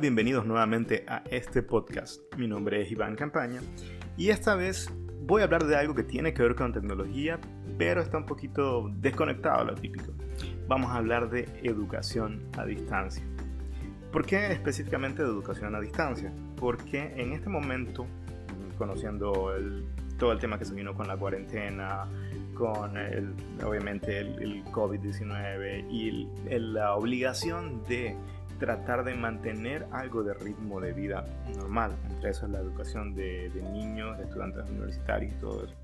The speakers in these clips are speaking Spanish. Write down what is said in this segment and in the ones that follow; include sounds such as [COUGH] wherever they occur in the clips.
Bienvenidos nuevamente a este podcast. Mi nombre es Iván Campaña y esta vez voy a hablar de algo que tiene que ver con tecnología, pero está un poquito desconectado a lo típico. Vamos a hablar de educación a distancia. ¿Por qué específicamente de educación a distancia? Porque en este momento, conociendo todo el tema que se vino con la cuarentena, con el, obviamente el, COVID-19 y la obligación de tratar de mantener algo de ritmo de vida normal. Entre eso es la educación de, niños, de estudiantes universitarios y todo eso.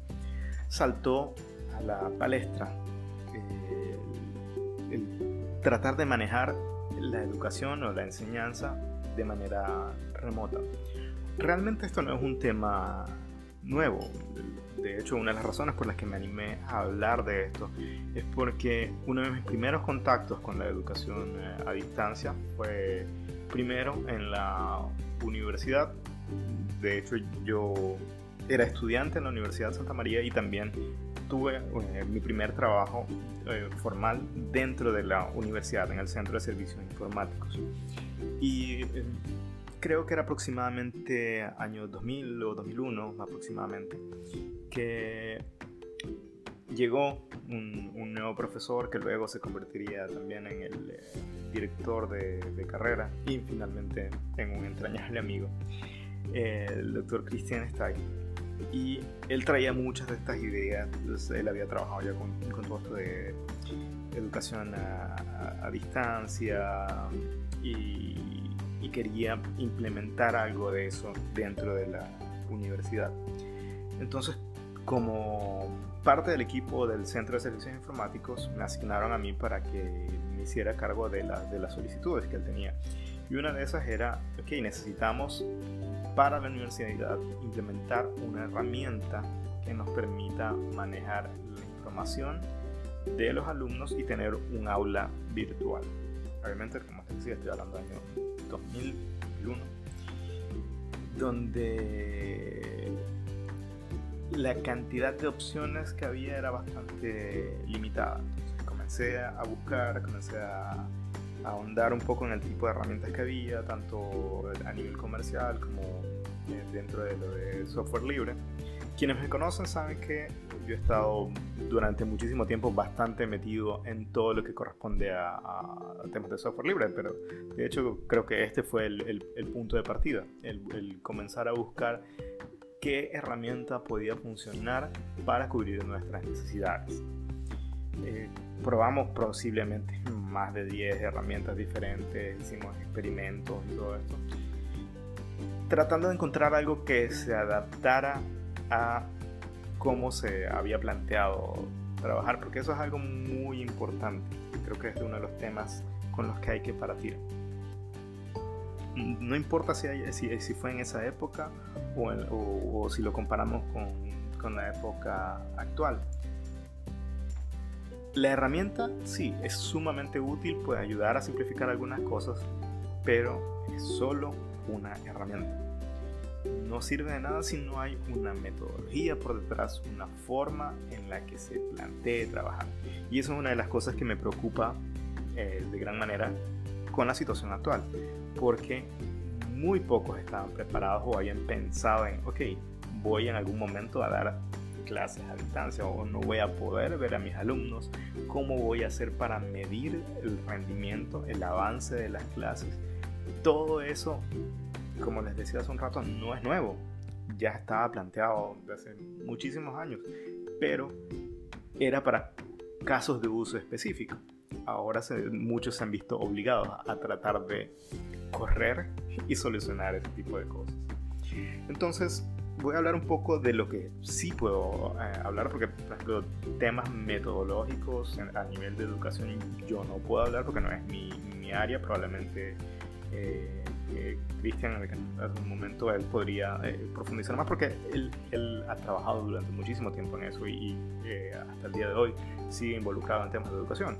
Saltó a la palestra eh, el, tratar de manejar la educación o la enseñanza de manera remota. Realmente esto no es un tema nuevo. De hecho, una de las razones por las que me animé a hablar de esto es porque uno de mis primeros contactos con la educación eh, a distancia fue primero en la universidad. De hecho, yo era estudiante en la Universidad de Santa María y también tuve eh, mi primer trabajo eh, formal dentro de la universidad, en el Centro de Servicios Informáticos. Y creo que era aproximadamente año 2000 o 2001 aproximadamente, que llegó un, nuevo profesor que luego se convertiría también en el eh, director de, carrera y finalmente en un entrañable amigo, el doctor Christian Stein. Y él traía muchas de estas ideas, él había trabajado ya con, con todo esto de educación a distancia y y quería implementar algo de eso dentro de la universidad. Entonces, como parte del equipo del Centro de Servicios Informáticos, me asignaron a mí para que me hiciera cargo de, de las solicitudes que él tenía. Y una de esas era, ok, necesitamos para la universidad implementar una herramienta que nos permita manejar la información de los alumnos y tener un aula virtual. Obviamente, como te decía, estoy hablando de año 2001, donde la cantidad de opciones que había era bastante limitada. Entonces comencé a buscar, comencé a, ahondar un poco en el tipo de herramientas que había, tanto a nivel comercial como eh, dentro de lo de software libre. Quienes me conocen saben que yo he estado durante muchísimo tiempo bastante metido en todo lo que corresponde a, temas de software libre, pero de hecho creo que este fue el, punto de partida, el, comenzar a buscar qué herramienta podía funcionar para cubrir nuestras necesidades. Eh, probamos posiblemente más de 10 herramientas diferentes, hicimos experimentos y todo esto, tratando de encontrar algo que se adaptara a cómo se había planteado trabajar, porque eso es algo muy importante. Creo que es uno de los temas con los que hay que partir. No importa si, si, fue en esa época o, si lo comparamos con, con la época actual. La herramienta sí es sumamente útil, puede ayudar a simplificar algunas cosas, pero es solo una herramienta no sirve de nada si no hay una metodología por detrás, una forma en la que se plantee trabajar. Y eso es una de las cosas que me preocupa eh, de gran manera con la situación actual, porque muy pocos estaban preparados o habían pensado en, ok, voy en algún momento a dar clases a distancia o no voy a poder ver a mis alumnos, cómo voy a hacer para medir el rendimiento, el avance de las clases. Todo eso como les decía hace un rato, no es nuevo. Ya estaba planteado desde hace muchísimos años, pero era para casos de uso específico. Ahora muchos se han visto obligados a tratar de correr y solucionar ese tipo de cosas. Entonces, voy a hablar un poco de lo que sí puedo eh, hablar, porque por ejemplo, temas metodológicos a nivel de educación yo no puedo hablar porque no es mi, mi área, probablemente eh, Cristian en algún momento él podría eh, profundizar más porque él, él, ha trabajado durante muchísimo tiempo en eso y, eh, hasta el día de hoy sigue involucrado en temas de educación.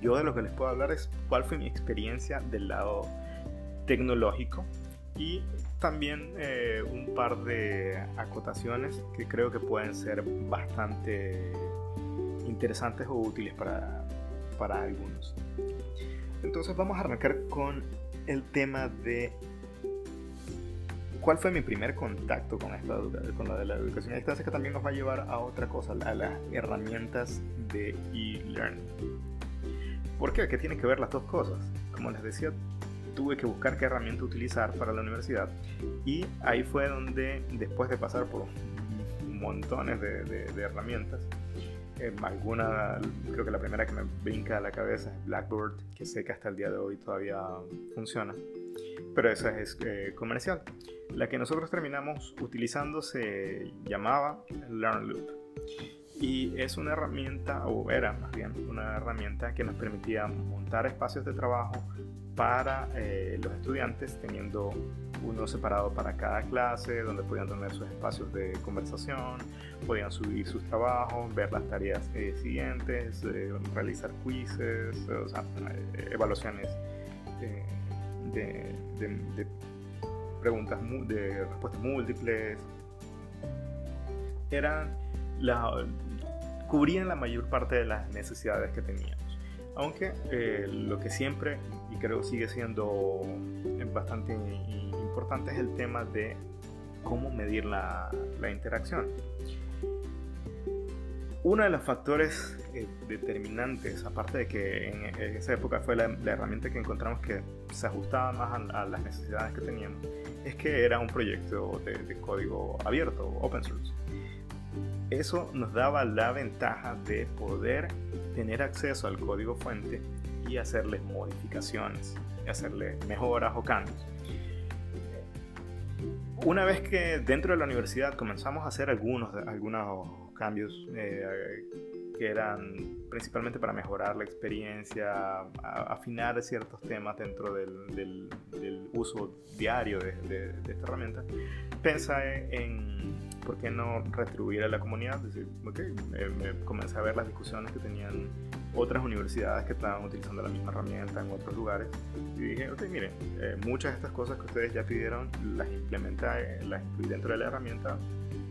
Yo de lo que les puedo hablar es cuál fue mi experiencia del lado tecnológico y también eh, un par de acotaciones que creo que pueden ser bastante interesantes o útiles para, para algunos. Entonces vamos a arrancar con el tema de cuál fue mi primer contacto con, esta, con la de la educación a distancia, que también nos va a llevar a otra cosa, a las herramientas de e-learning. ¿Por qué? ¿Qué tiene que ver las dos cosas? Como les decía, tuve que buscar qué herramienta utilizar para la universidad y ahí fue donde, después de pasar por montones de, herramientas, eh, alguna, creo que la primera que me brinca a la cabeza es Blackboard, que sé que hasta el día de hoy todavía funciona, pero esa es eh, comercial. La que nosotros terminamos utilizando se llamaba LearnLoop y es una herramienta, o era más bien una herramienta que nos permitía montar espacios de trabajo para eh, los estudiantes, teniendo uno separado para cada clase, donde podían tener sus espacios de conversación, podían subir sus trabajos, ver las tareas eh, siguientes, eh, realizar quizzes, o sea, evaluaciones de, preguntas, de respuestas múltiples. Eran la, cubrían la mayor parte de las necesidades que teníamos. Aunque lo que siempre, y creo sigue siendo bastante importante, es el tema de cómo medir la, la interacción. Uno de los factores eh, determinantes, aparte de que en, esa época fue la, herramienta que encontramos que se ajustaba más a, las necesidades que teníamos, es que era un proyecto de, de código abierto, open source eso nos daba la ventaja de poder tener acceso al código fuente y hacerle modificaciones, hacerle mejoras o cambios. Una vez que dentro de la universidad comenzamos a hacer algunos, algunos cambios eh, que eran principalmente para mejorar la experiencia, afinar ciertos temas dentro del, uso diario de, esta herramienta, pensé en por qué no retribuir a la comunidad. decir, okay, me, comencé a ver las discusiones que tenían otras universidades que estaban utilizando la misma herramienta en otros lugares y dije, ok, miren, eh, muchas de estas cosas que ustedes ya pidieron las implementé, las incluí dentro de la herramienta,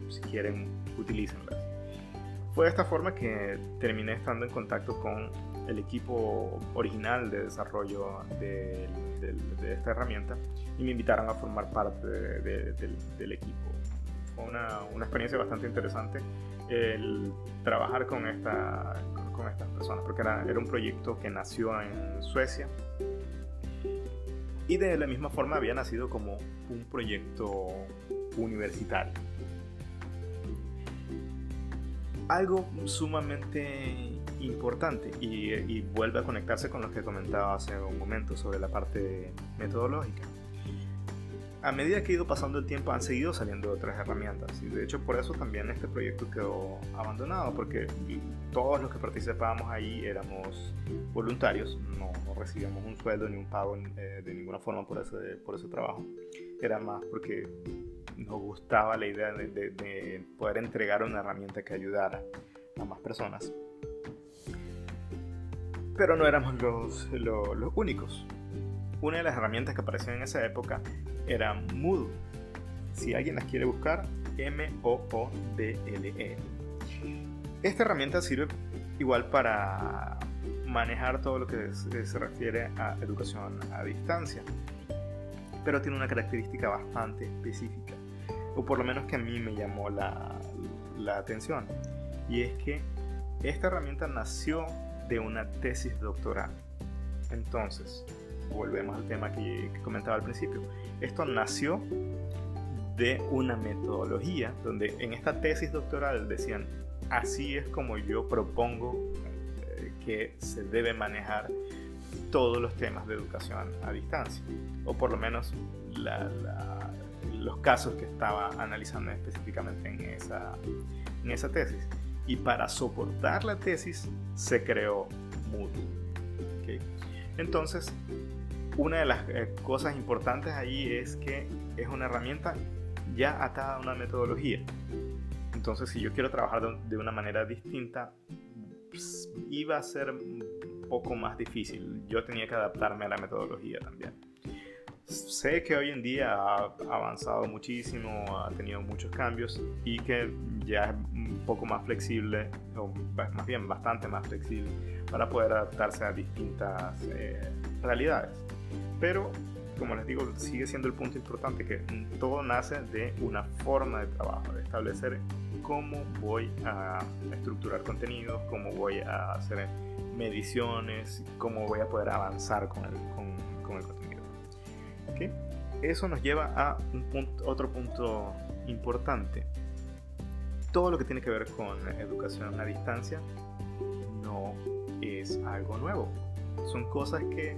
si quieren, utilícenlas. Fue de esta forma que terminé estando en contacto con el equipo original de desarrollo de, esta herramienta y me invitaron a formar parte del equipo fue una, una, experiencia bastante interesante el trabajar con, esta, con, estas personas, porque era, era, un proyecto que nació en Suecia y de la misma forma había nacido como un proyecto universitario. Algo sumamente importante y, y, vuelve a conectarse con lo que comentaba hace un momento sobre la parte metodológica. A medida que ha ido pasando el tiempo han seguido saliendo otras herramientas y de hecho por eso también este proyecto quedó abandonado porque todos los que participábamos ahí éramos voluntarios, no, recibíamos un sueldo ni un pago eh, de ninguna forma por ese, por ese trabajo, era más porque nos gustaba la idea de, poder entregar una herramienta que ayudara a más personas. Pero no éramos los, únicos. Una de las herramientas que aparecieron en esa época era Moodle. Si alguien las quiere buscar, M-O-O-D-L-E. Esta herramienta sirve igual para manejar todo lo que se refiere a educación a distancia, pero tiene una característica bastante específica, o por lo menos que a mí me llamó la, la atención, y es que esta herramienta nació de una tesis doctoral. Entonces, volvemos al tema que, comentaba al principio. Esto nació de una metodología donde en esta tesis doctoral decían, así es como yo propongo eh, que se debe manejar todos los temas de educación a distancia, o por lo menos los casos que estaba analizando específicamente en esa, en esa tesis. Y para soportar la tesis se creó Moodle. Entonces, una de las eh, cosas importantes ahí es que es una herramienta ya atada a una metodología. Entonces, si yo quiero trabajar de, una manera distinta, pues, iba a ser un poco más difícil. Yo tenía que adaptarme a la metodología también. Sé que hoy en día ha avanzado muchísimo, ha tenido muchos cambios y que ya es un poco más flexible, o más bien bastante más flexible, para poder adaptarse a distintas eh, realidades. Pero como les digo, sigue siendo el punto importante, que todo nace de una forma de trabajo, de establecer cómo voy a estructurar contenidos, cómo voy a hacer mediciones, cómo voy a poder avanzar con el, con, el contenido. Eso nos lleva a otro punto importante. Todo lo que tiene que ver con educación a distancia no es algo nuevo. Son cosas que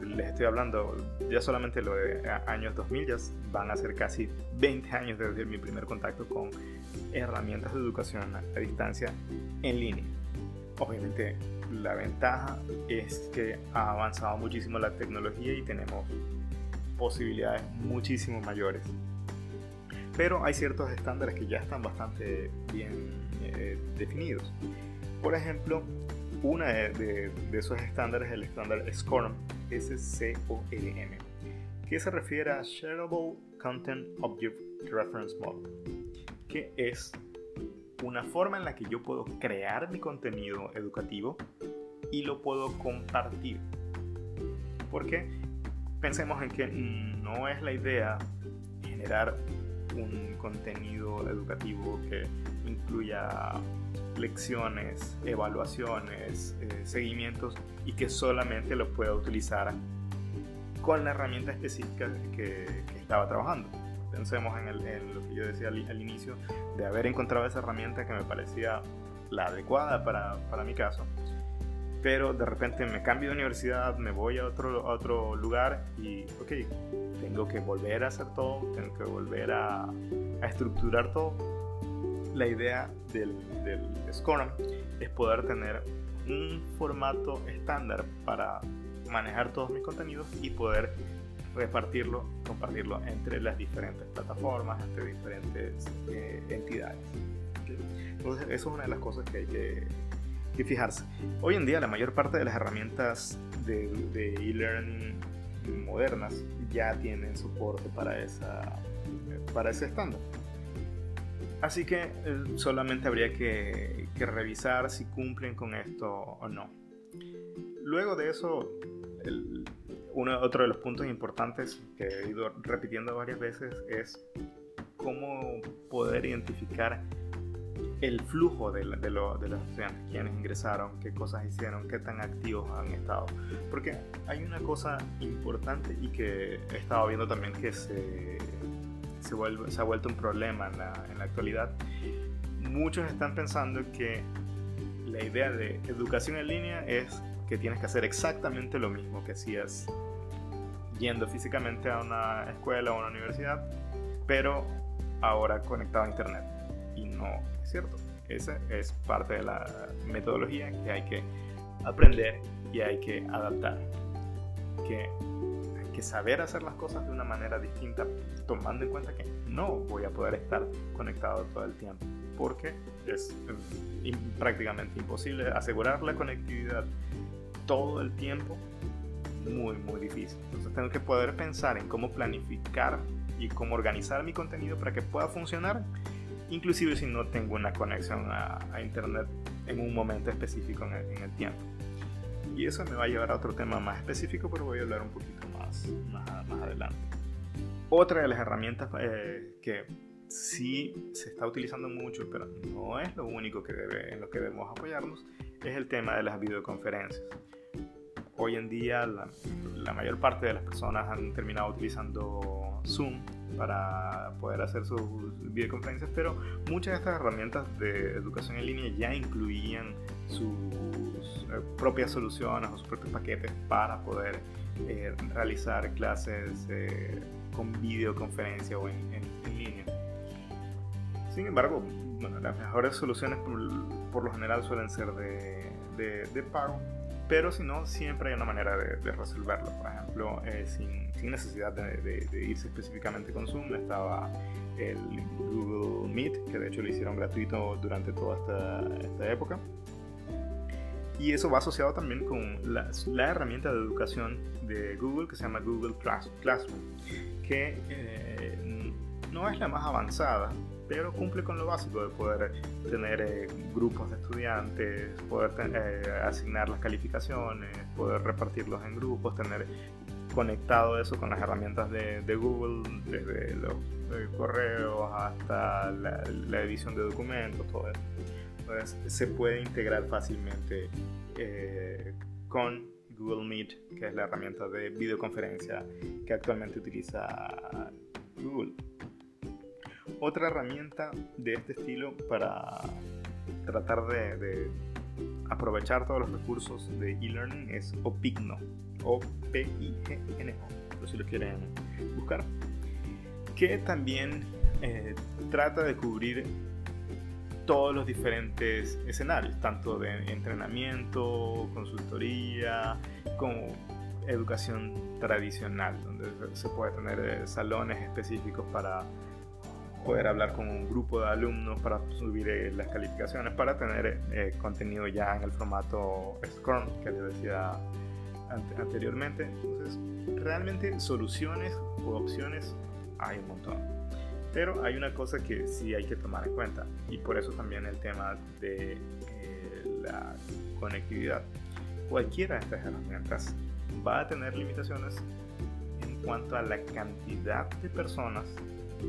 les estoy hablando ya solamente lo de años 2000, ya van a ser casi 20 años desde mi primer contacto con herramientas de educación a distancia en línea. Obviamente la ventaja es que ha avanzado muchísimo la tecnología y tenemos posibilidades muchísimo mayores. Pero hay ciertos estándares que ya están bastante bien eh, definidos. Por ejemplo, uno de, esos estándares es el estándar SCORM, S-C-O-R-M, que se refiere a Shareable Content Object Reference Model, que es una forma en la que yo puedo crear mi contenido educativo y lo puedo compartir. Porque pensemos en que no es la idea generar un contenido educativo que incluya lecciones, evaluaciones, eh, seguimientos y que solamente lo pueda utilizar con la herramienta específica que, estaba trabajando. Pensemos en, lo que yo decía al, inicio, de haber encontrado esa herramienta que me parecía la adecuada para, para mi caso pero de repente me cambio de universidad, me voy a otro, otro lugar y, ok, tengo que volver a hacer todo, tengo que volver a, a estructurar todo. La idea del, del Scorm es poder tener un formato estándar para manejar todos mis contenidos y poder repartirlo, compartirlo entre las diferentes plataformas, entre diferentes eh, entidades. Entonces, eso es una de las cosas que hay que y fijarse. Hoy en día la mayor parte de las herramientas de e-learning modernas ya tienen soporte para, esa, para ese estándar. Así que eh, solamente habría que, revisar si cumplen con esto o no. Luego de eso, uno, otro de los puntos importantes que he ido repitiendo varias veces es cómo poder identificar el flujo de, de, los estudiantes, quienes ingresaron, qué cosas hicieron, qué tan activos han estado. Porque hay una cosa importante y que he estado viendo también que se, se, vuelve, se ha vuelto un problema en la, en la actualidad. Muchos están pensando que la idea de educación en línea es que tienes que hacer exactamente lo mismo que hacías yendo físicamente a una escuela o a una universidad, pero ahora conectado a internet. Y no, ¿cierto? Esa es parte de la metodología que hay que aprender y hay que adaptar. Que hay que saber hacer las cosas de una manera distinta, tomando en cuenta que no voy a poder estar conectado todo el tiempo, porque es eh, prácticamente imposible asegurar la conectividad todo el tiempo, muy, muy difícil. Entonces tengo que poder pensar en cómo planificar y cómo organizar mi contenido para que pueda funcionar inclusive si no tengo una conexión a, internet en un momento específico en el, tiempo. Y eso me va a llevar a otro tema más específico, pero voy a hablar un poquito más, más, adelante. Otra de las herramientas eh, que sí se está utilizando mucho, pero no es lo único que en lo que debemos apoyarnos, es el tema de las videoconferencias. Hoy en día la, la mayor parte de las personas han terminado utilizando Zoom para poder hacer sus videoconferencias, pero muchas de estas herramientas de educación en línea ya incluían sus eh, propias soluciones o sus propios paquetes para poder eh, realizar clases eh, con videoconferencia o en, línea. Sin embargo, las mejores soluciones por, lo general suelen ser de, de pago pero si no, siempre hay una manera de, resolverlo. Por ejemplo, eh, sin, sin, necesidad de, irse específicamente con Zoom, estaba el Google Meet, que de hecho lo hicieron gratuito durante toda esta, esta época. Y eso va asociado también con la, la, herramienta de educación de Google que se llama Google Classroom, que eh, no es la más avanzada, pero cumple con lo básico de poder tener eh, grupos de estudiantes, poder eh, asignar las calificaciones, poder repartirlos en grupos, tener conectado eso con las herramientas de, Google, desde los correos hasta la, edición de documentos, todo eso. Entonces se puede integrar fácilmente eh, con Google Meet, que es la herramienta de videoconferencia que actualmente utiliza Google. Otra herramienta de este estilo para tratar de, aprovechar todos los recursos de e-learning es Opigno, o p i g n o. Por si lo quieren buscar, que también eh, trata de cubrir todos los diferentes escenarios, tanto de entrenamiento, consultoría, como educación tradicional, donde se puede tener eh, salones específicos para poder hablar con un grupo de alumnos para subir eh, las calificaciones, para tener eh, contenido ya en el formato Scrum que les decía anteriormente. Entonces, realmente soluciones o opciones hay un montón. Pero hay una cosa que sí hay que tomar en cuenta y por eso también el tema de eh, la conectividad. Cualquiera de estas herramientas va a tener limitaciones en cuanto a la cantidad de personas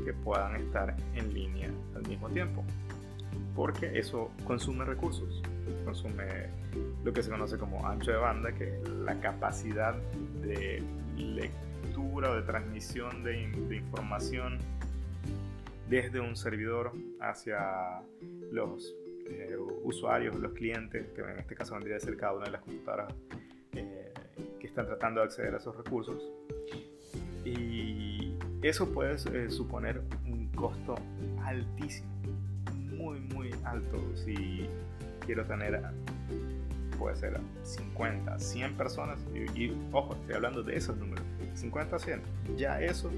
que puedan estar en línea al mismo tiempo. Porque eso consume recursos, consume lo que se conoce como ancho de banda, que es la capacidad de lectura o de transmisión de, información desde un servidor hacia los eh, usuarios, los clientes, que en este caso vendría a ser cada una de las computadoras eh, que están tratando de acceder a esos recursos. Y eso puede eh, suponer un costo altísimo, muy, muy alto. Si quiero tener, puede ser 50, 100 personas, y, ojo, estoy hablando de esos números, 50, 100, ya eso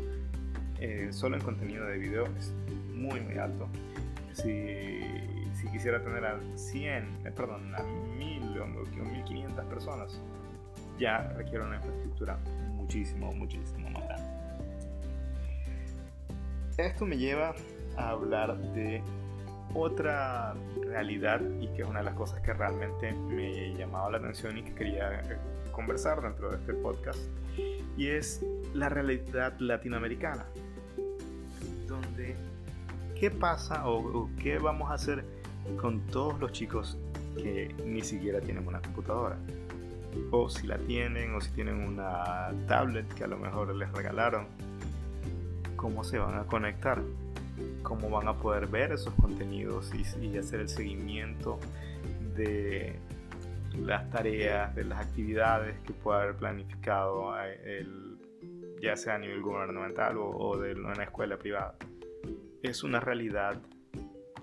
eh, solo en contenido de video es muy, muy alto. Si, si quisiera tener a 100, eh, perdón, a 1000 o 1500 personas, ya requiere una infraestructura muchísimo, muchísimo más grande. Esto me lleva a hablar de otra realidad y que es una de las cosas que realmente me llamaba la atención y que quería eh, conversar dentro de este podcast y es la realidad latinoamericana donde qué pasa o, qué vamos a hacer con todos los chicos que ni siquiera tienen una computadora o si la tienen o si tienen una tablet que a lo mejor les regalaron cómo se van a conectar, cómo van a poder ver esos contenidos y, hacer el seguimiento de las tareas, de las actividades que pueda haber planificado eh, ya sea a nivel gubernamental o, de una escuela privada. Es una realidad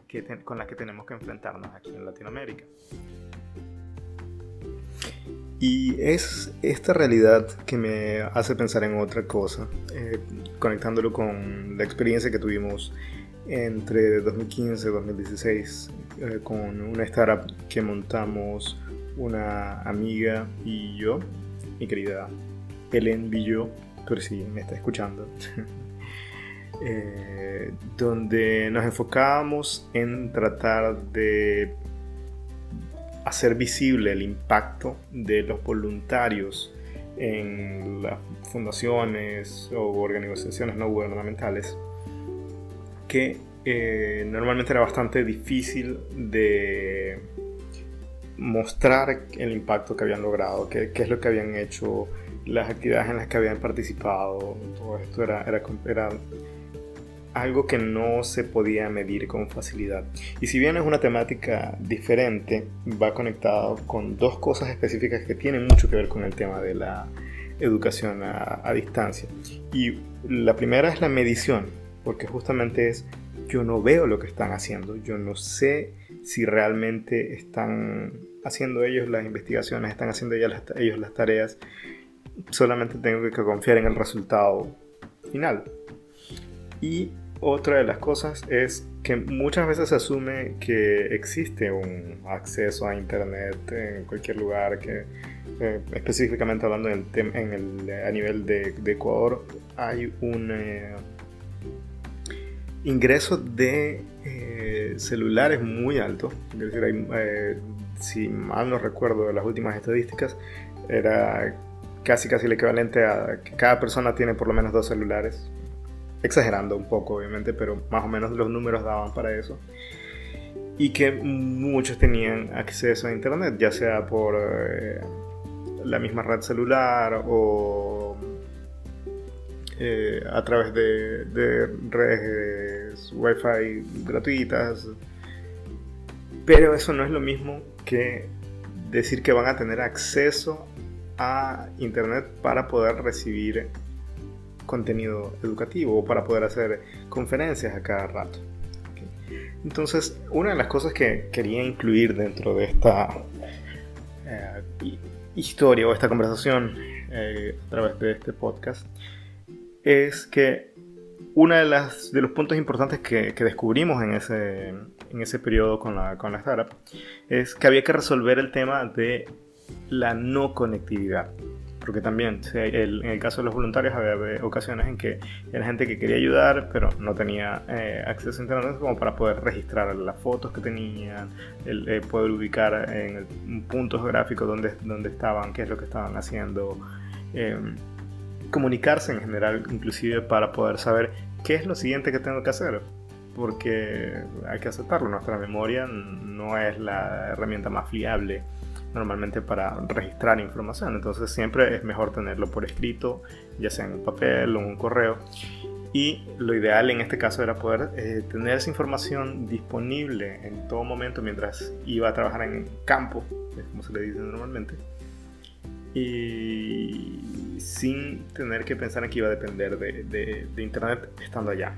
que con la que tenemos que enfrentarnos aquí en Latinoamérica. Y es esta realidad que me hace pensar en otra cosa, eh, conectándolo con la experiencia que tuvimos entre 2015 y 2016 eh, con una startup que montamos una amiga y yo, mi querida Helen Villó, por si me está escuchando, [LAUGHS] eh, donde nos enfocábamos en tratar de hacer visible el impacto de los voluntarios en las fundaciones o organizaciones no gubernamentales, que eh, normalmente era bastante difícil de mostrar el impacto que habían logrado, qué, es lo que habían hecho, las actividades en las que habían participado, todo esto era, era algo que no se podía medir con facilidad. Y si bien es una temática diferente, va conectado con dos cosas específicas que tienen mucho que ver con el tema de la educación a, distancia. Y la primera es la medición, porque justamente es yo no veo lo que están haciendo, yo no sé si realmente están haciendo ellos las investigaciones, están haciendo las, ellos las tareas, solamente tengo que confiar en el resultado final. Y otra de las cosas es que muchas veces se asume que existe un acceso a Internet en cualquier lugar, que eh, específicamente hablando en el, a nivel de, Ecuador, hay un eh, ingreso de eh, celulares muy alto. Es decir, si mal no recuerdo de las últimas estadísticas, era casi casi el equivalente a que cada persona tiene por lo menos dos celulares. Exagerando un poco, obviamente, pero más o menos los números daban para eso. Y que muchos tenían acceso a Internet, ya sea por eh, la misma red celular o eh, a través de, de redes Wi-Fi gratuitas. Pero eso no es lo mismo que decir que van a tener acceso a Internet para poder recibir contenido educativo o para poder hacer conferencias a cada rato. Entonces, una de las cosas que quería incluir dentro de esta eh, historia o esta conversación eh, a través de este podcast es que uno de, las, de los puntos importantes que, descubrimos en ese, en ese periodo con la, con la startup es que había que resolver el tema de la no conectividad. Porque también, en el caso de los voluntarios, había ocasiones en que era gente que quería ayudar, pero no tenía eh, acceso a internet como para poder registrar las fotos que tenían, el, eh, poder ubicar en el, puntos gráficos donde, donde estaban, qué es lo que estaban haciendo. Em, comunicarse en general, inclusive para poder saber qué es lo siguiente que tengo que hacer. Porque hay que aceptarlo, nuestra memoria no es la herramienta más fiable normalmente para registrar información. Entonces siempre es mejor tenerlo por escrito, ya sea en un papel o en un correo. Y lo ideal en este caso era poder eh, tener esa información disponible en todo momento mientras iba a trabajar en campo, como se le dice normalmente. Y sin tener que pensar en que iba a depender de, de internet estando allá.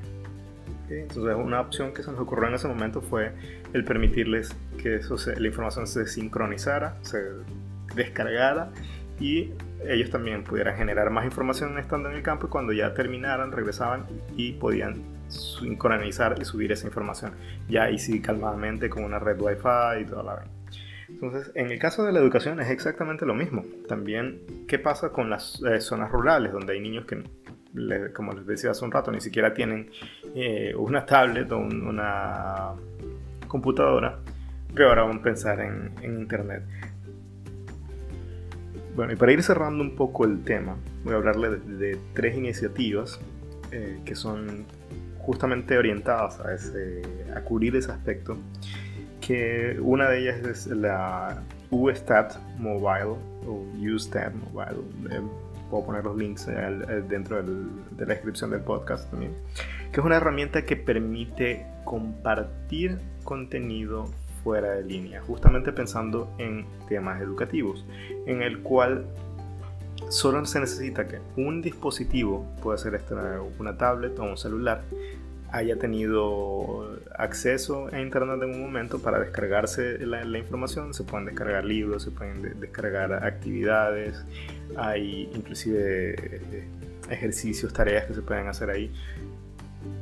Entonces una opción que se nos ocurrió en ese momento fue el permitirles que eso la información se sincronizara, se descargara y ellos también pudieran generar más información estando en el campo y cuando ya terminaran regresaban y podían sincronizar y subir esa información. Ya ahí sí calmadamente con una red wifi y toda la vez. Entonces, en el caso de la educación es exactamente lo mismo. También, ¿qué pasa con las eh, zonas rurales donde hay niños que como les decía hace un rato, ni siquiera tienen eh, una tablet o una computadora, peor aún pensar en, Internet. Bueno, y para ir cerrando un poco el tema, voy a hablarle de, tres iniciativas eh, que son justamente orientadas a, ese, a cubrir ese aspecto. Que una de ellas es la USTAT Mobile o USTAT Mobile. Eh, puedo poner los links dentro de la descripción del podcast también, que es una herramienta que permite compartir contenido fuera de línea, justamente pensando en temas educativos, en el cual solo se necesita que un dispositivo, puede ser una tablet o un celular, haya tenido acceso a internet en un momento para descargarse la, información. Se pueden descargar libros, se pueden descargar actividades, hay inclusive eh, ejercicios, tareas que se pueden hacer ahí.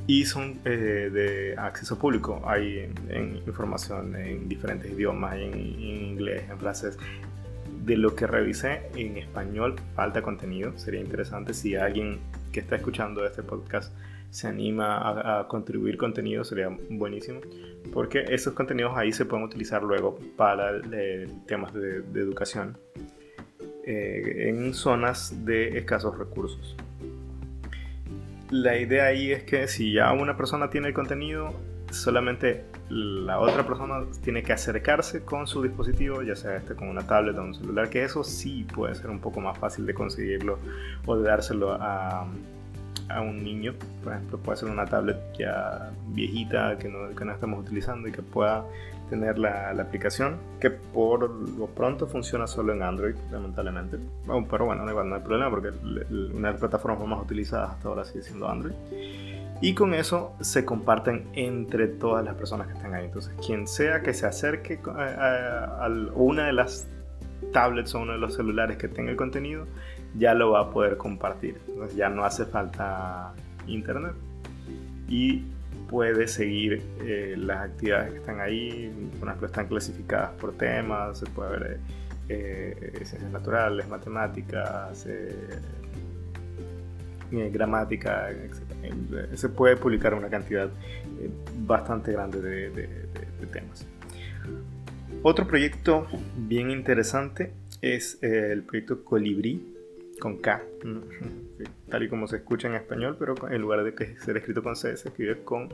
Y son eh, de acceso público. Hay en, información en diferentes idiomas, en, en inglés, en francés. De lo que revisé en español, falta contenido. Sería interesante si alguien que está escuchando este podcast se anima a, contribuir contenido sería buenísimo porque esos contenidos ahí se pueden utilizar luego para eh, temas de, educación eh, en zonas de escasos recursos. La idea ahí es que si ya una persona tiene el contenido, solamente la otra persona tiene que acercarse con su dispositivo, ya sea este con una tablet o un celular, que eso sí puede ser un poco más fácil de conseguirlo o de dárselo a, a un niño, por ejemplo, puede ser una tablet ya viejita que no, que no estamos utilizando y que pueda tener la, la, aplicación, que por lo pronto funciona solo en Android, lamentablemente. pero bueno, no hay problema porque una de las plataformas más utilizadas hasta ahora sigue siendo Android. Y con eso se comparten entre todas las personas que están ahí. Entonces, quien sea que se acerque a, a, a una de las tablets o uno de los celulares que tenga el contenido, ya lo va a poder compartir. Entonces ya no hace falta internet. Y puede seguir eh, las actividades que están ahí, por ejemplo, están clasificadas por temas, se puede ver eh, ciencias naturales, matemáticas, eh, gramática, etc. Se puede publicar una cantidad bastante grande de temas. Otro proyecto bien interesante es el proyecto Colibrí, con K, tal y como se escucha en español, pero en lugar de que ser escrito con C, se escribe con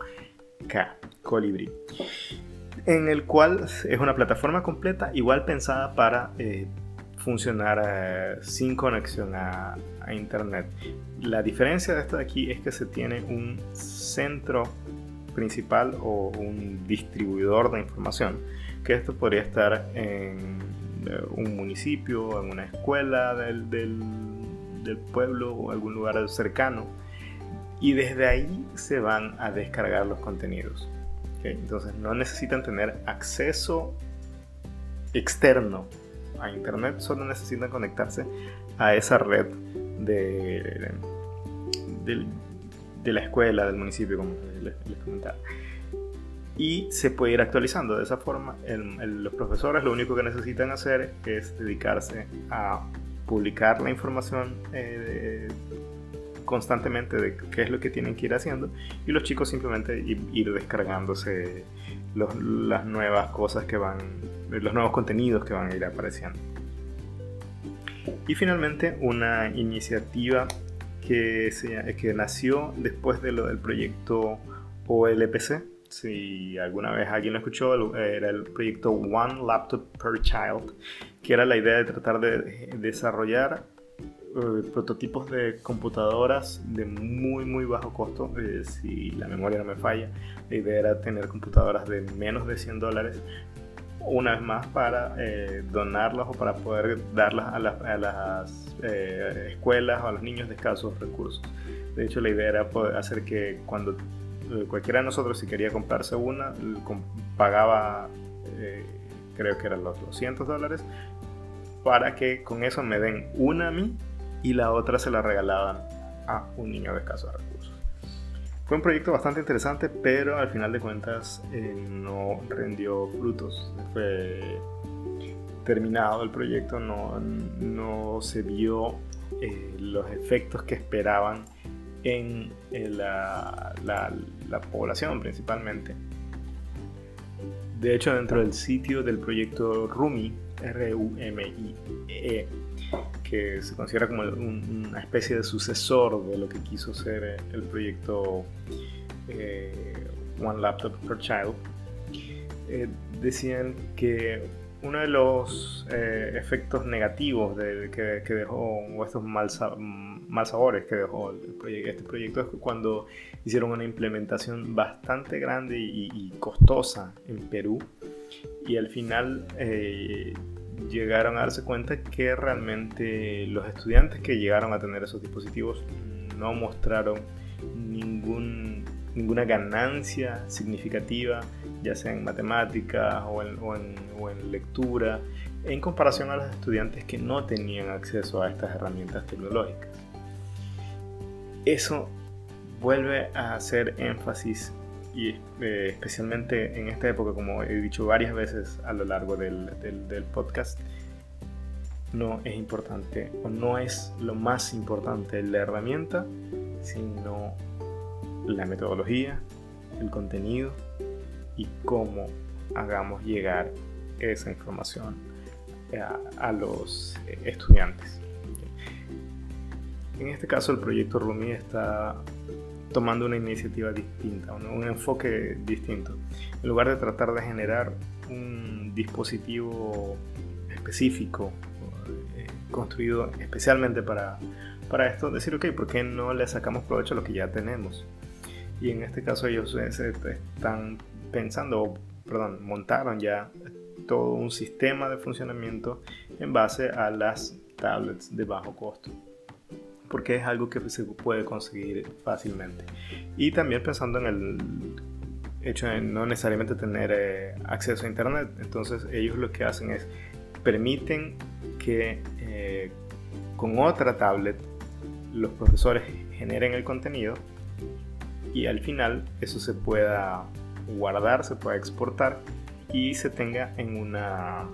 K, Colibri. En el cual es una plataforma completa, igual pensada para eh, funcionar eh, sin conexión a, internet. La diferencia de esto de aquí es que se tiene un centro principal o un distribuidor de información, que esto podría estar en eh, un municipio, en una escuela del, del pueblo o algún lugar cercano, y desde ahí se van a descargar los contenidos. Entonces no necesitan tener acceso externo a internet, solo necesitan conectarse a esa red de, de, la escuela, del municipio, como les, comentaba. Y se puede ir actualizando de esa forma. los profesores lo único que necesitan hacer es dedicarse a publicar la información eh, constantemente de qué es lo que tienen que ir haciendo y los chicos simplemente ir, descargándose las nuevas cosas que van, los nuevos contenidos que van a ir apareciendo. Y finalmente una iniciativa que, se, que nació después de lo del proyecto OLPC. Si alguna vez alguien lo escuchó, era el proyecto One Laptop Per Child, que era la idea de tratar de desarrollar eh, prototipos de computadoras de muy muy bajo costo, eh, si la memoria no me falla. La idea era tener computadoras de menos de 100 dólares, una vez más para eh, donarlas o para poder darlas a, las escuelas o a los niños de escasos recursos. De hecho, la idea era poder hacer que cuando cualquiera de nosotros si quería comprarse una, pagaba creo que eran los 200 dólares para que con eso me den una a mí y la otra se la regalaban a un niño de escasos recursos. Fue un proyecto bastante interesante, pero al final de cuentas eh, no rindió frutos. Fue terminado el proyecto, no, no se vio eh, los efectos que esperaban en eh, la, la, la, población principalmente. De hecho, dentro del sitio del proyecto RUMI, R-U-M-I-E, que se considera como una especie de sucesor de lo que quiso ser el proyecto eh, One Laptop Per Child, eh, decían que uno de los eh, efectos negativos de, que, dejó, o estos mal, sabores que dejó este proyecto es cuando hicieron una implementación bastante grande y, costosa en Perú y al final llegaron a darse cuenta que realmente los estudiantes que llegaron a tener esos dispositivos no mostraron ningún, ninguna ganancia significativa, ya sea en matemáticas o en, o, en, o en, lectura, en comparación a los estudiantes que no tenían acceso a estas herramientas tecnológicas. Eso vuelve a hacer énfasis y eh, especialmente en esta época, como he dicho varias veces a lo largo del, podcast, no es importante o no es lo más importante la herramienta, sino la metodología, el contenido y cómo hagamos llegar esa información a, a los estudiantes. En este caso el proyecto Rumi está tomando una iniciativa distinta, un, enfoque distinto. En lugar de tratar de generar un dispositivo específico, eh, construido especialmente para, para esto, decir, ok, ¿por qué no le sacamos provecho a lo que ya tenemos? Y en este caso ellos están pensando, perdón, montaron ya todo un sistema de funcionamiento en base a las tablets de bajo costo porque es algo que se puede conseguir fácilmente. Y también pensando en el hecho de no necesariamente tener eh, acceso a internet, entonces ellos lo que hacen es permiten que eh, con otra tablet los profesores generen el contenido y al final eso se pueda guardar, se pueda exportar y se tenga en una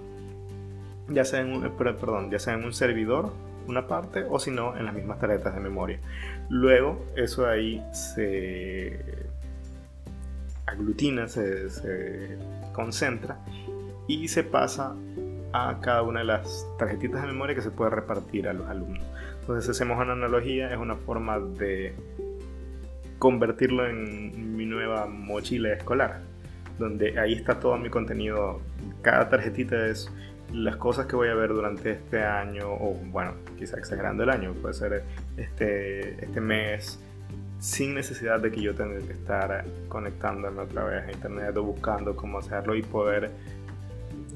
ya sea en un, perdón, ya sea en un servidor una parte o si no en las mismas tarjetas de memoria. Luego eso ahí se aglutina, se, concentra y se pasa a cada una de las tarjetitas de memoria que se puede repartir a los alumnos. Entonces, hacemos una analogía, es una forma de convertirlo en mi nueva mochila escolar, donde ahí está todo mi contenido. Cada tarjetita es las cosas que voy a ver durante este año, o bueno, quizá exagerando el año, puede ser este, este mes, sin necesidad de que yo tenga que estar conectándome otra vez a internet o buscando cómo hacerlo y poder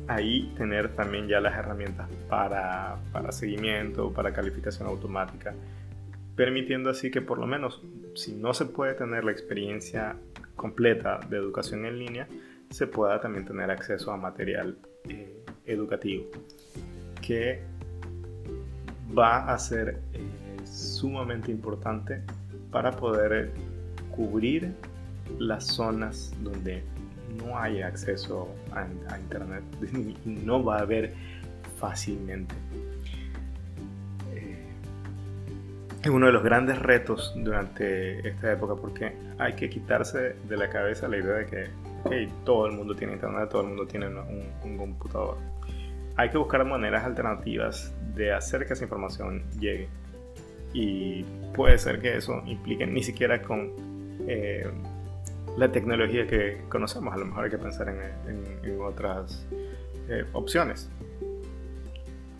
ahí tener también ya las herramientas para, para seguimiento, para calificación automática, permitiendo así que por lo menos si no se puede tener la experiencia completa de educación en línea, se pueda también tener acceso a material eh, educativo que va a ser eh, sumamente importante para poder cubrir las zonas donde no hay acceso a, internet [LAUGHS] y no va a haber fácilmente. Eh, es uno de los grandes retos durante esta época porque hay que quitarse de la cabeza la idea de que todo el mundo tiene internet, todo el mundo tiene un computador. Hay que buscar maneras alternativas de hacer que esa información llegue y puede ser que eso implique ni siquiera con eh, la tecnología que conocemos, a lo mejor hay que pensar en, otras eh, opciones.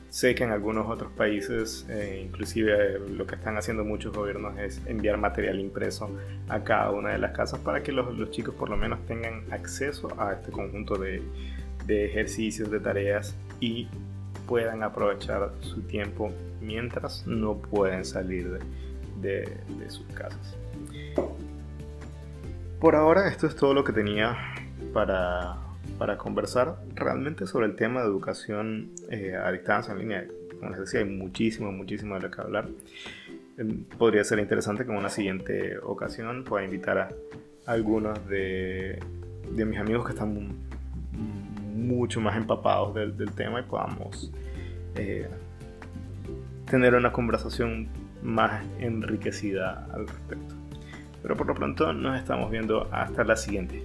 Sé que en algunos otros países, eh, inclusive lo que están haciendo muchos gobiernos es enviar material impreso a cada una de las casas para que los, los chicos por lo menos tengan acceso a este conjunto de, de ejercicios, de tareas y puedan aprovechar su tiempo mientras no pueden salir de, sus casas. Por ahora esto es todo lo que tenía para, conversar realmente sobre el tema de educación eh, a distancia en línea. Como les decía, hay muchísimo, muchísimo de lo que hablar. Em, podría ser interesante que en una siguiente ocasión pueda invitar a algunos de, de mis amigos que están mucho más empapados del, tema y podamos eh, tener una conversación más enriquecida al respecto. Pero por lo pronto nos estamos viendo hasta la siguiente.